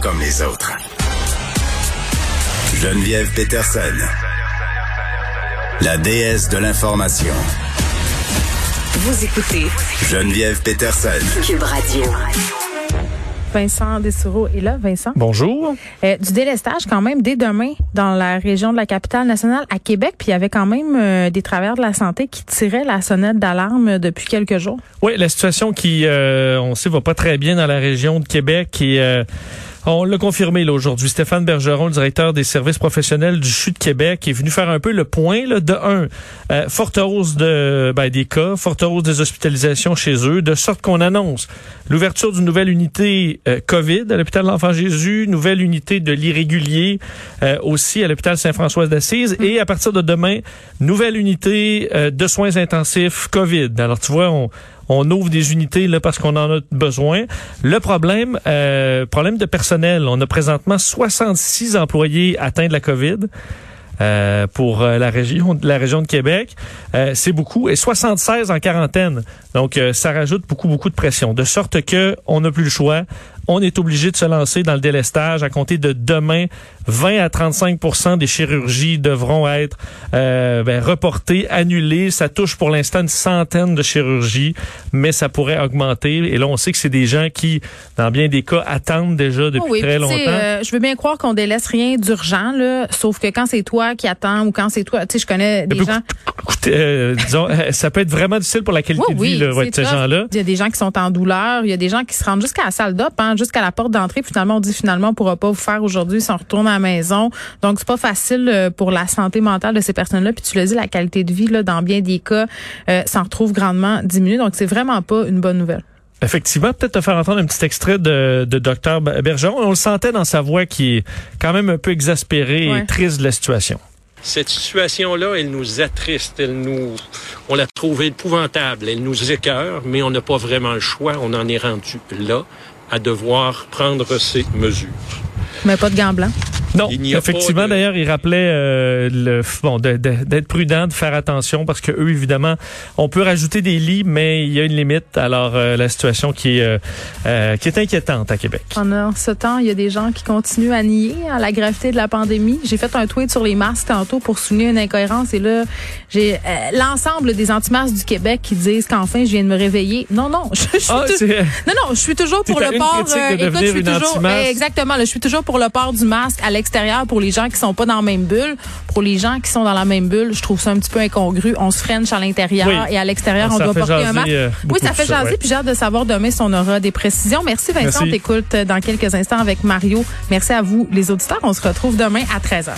comme les autres. Geneviève Peterson, la déesse de l'information. Vous écoutez Geneviève Peterson. Cube Radio. Vincent Dessureau est là. Vincent? Bonjour. Euh, du délestage quand même dès demain dans la région de la capitale nationale à Québec. Puis il y avait quand même euh, des travailleurs de la santé qui tiraient la sonnette d'alarme depuis quelques jours. Oui, la situation qui, euh, on sait, va pas très bien dans la région de Québec et euh, on l'a confirmé là aujourd'hui. Stéphane Bergeron, le directeur des services professionnels du CHU de Québec, est venu faire un peu le point de un, euh, forte hausse de ben, des cas, forte hausse des hospitalisations chez eux, de sorte qu'on annonce l'ouverture d'une nouvelle unité euh, COVID à l'hôpital de l'Enfant Jésus, nouvelle unité de l'irrégulier euh, aussi à l'hôpital Saint-François d'Assise et à partir de demain, nouvelle unité euh, de soins intensifs COVID. Alors tu vois, on on ouvre des unités là parce qu'on en a besoin. Le problème, euh, problème de personnel. On a présentement 66 employés atteints de la COVID. Euh, pour euh, la région de Québec, euh, c'est beaucoup et 76 en quarantaine. Donc ça rajoute beaucoup beaucoup de pression de sorte que on n'a plus le choix. On est obligé de se lancer dans le délestage à compter de demain. 20 à 35% des chirurgies devront être euh, ben, reportées, annulées. Ça touche pour l'instant une centaine de chirurgies, mais ça pourrait augmenter. Et là, on sait que c'est des gens qui, dans bien des cas, attendent déjà depuis Oh oui, très longtemps. euh, je veux bien croire qu'on délaisse rien d'urgent là, sauf que quand c'est toi qui attends ou quand c'est toi, tu sais, je connais des gens. Euh, disons, euh, ça peut être vraiment difficile pour la qualité Oui, de oui, vie, là, ouais, de ces gens-là. Il y a des gens qui sont en douleur, il y a des gens qui se rendent jusqu'à la salle d'op, hein, jusqu'à la porte d'entrée. Puis Finalement, on dit finalement on pourra pas vous faire aujourd'hui si on retourne à la maison. Donc c'est pas facile euh, pour la santé mentale de ces personnes-là. Puis tu l'as dit, la qualité de vie là, dans bien des cas, euh, s'en retrouve grandement diminuée. Donc c'est vraiment pas une bonne nouvelle. Effectivement, peut-être te faire entendre un petit extrait de, de Dr Bergeron. On le sentait dans sa voix qui est quand même un peu exaspérée Ouais. et triste de la situation. Cette situation-là, elle nous attriste, elle nous, on l'a trouvée épouvantable, elle nous écœure, mais on n'a pas vraiment le choix. On en est rendu là à devoir prendre ces mesures. Mais pas de gants blancs. Non, Il effectivement. de- D'ailleurs, il rappelait euh, le bon d'être prudent, de faire attention parce que eux, évidemment, on peut rajouter des lits, mais il y a une limite. Alors, euh, la situation qui est euh, euh, qui est inquiétante à Québec. Pendant ce temps, il y a des gens qui continuent à nier à la gravité de la pandémie. J'ai fait un tweet sur les masques tantôt pour souligner une incohérence et là, j'ai euh, l'ensemble des anti-masques du Québec qui disent qu'enfin je viens de me réveiller. Non, non, je, je suis Ah, non, non, je suis toujours pour le port. de écoute, je suis toujours exactement. là, je suis toujours pour le port du masque à l'extérieur pour les gens qui sont pas dans la même bulle. Pour les gens qui sont dans la même bulle, je trouve ça un petit peu incongru. On se french à l'intérieur Oui. et à l'extérieur, on Ça doit porter un masque. euh, oui, ça fait ça, jaser. ouais. Puis j'ai hâte de savoir demain si on aura des précisions. Merci Vincent. Merci. T'écoutes dans quelques instants avec Mario. Merci à vous, les auditeurs. On se retrouve demain à 13h.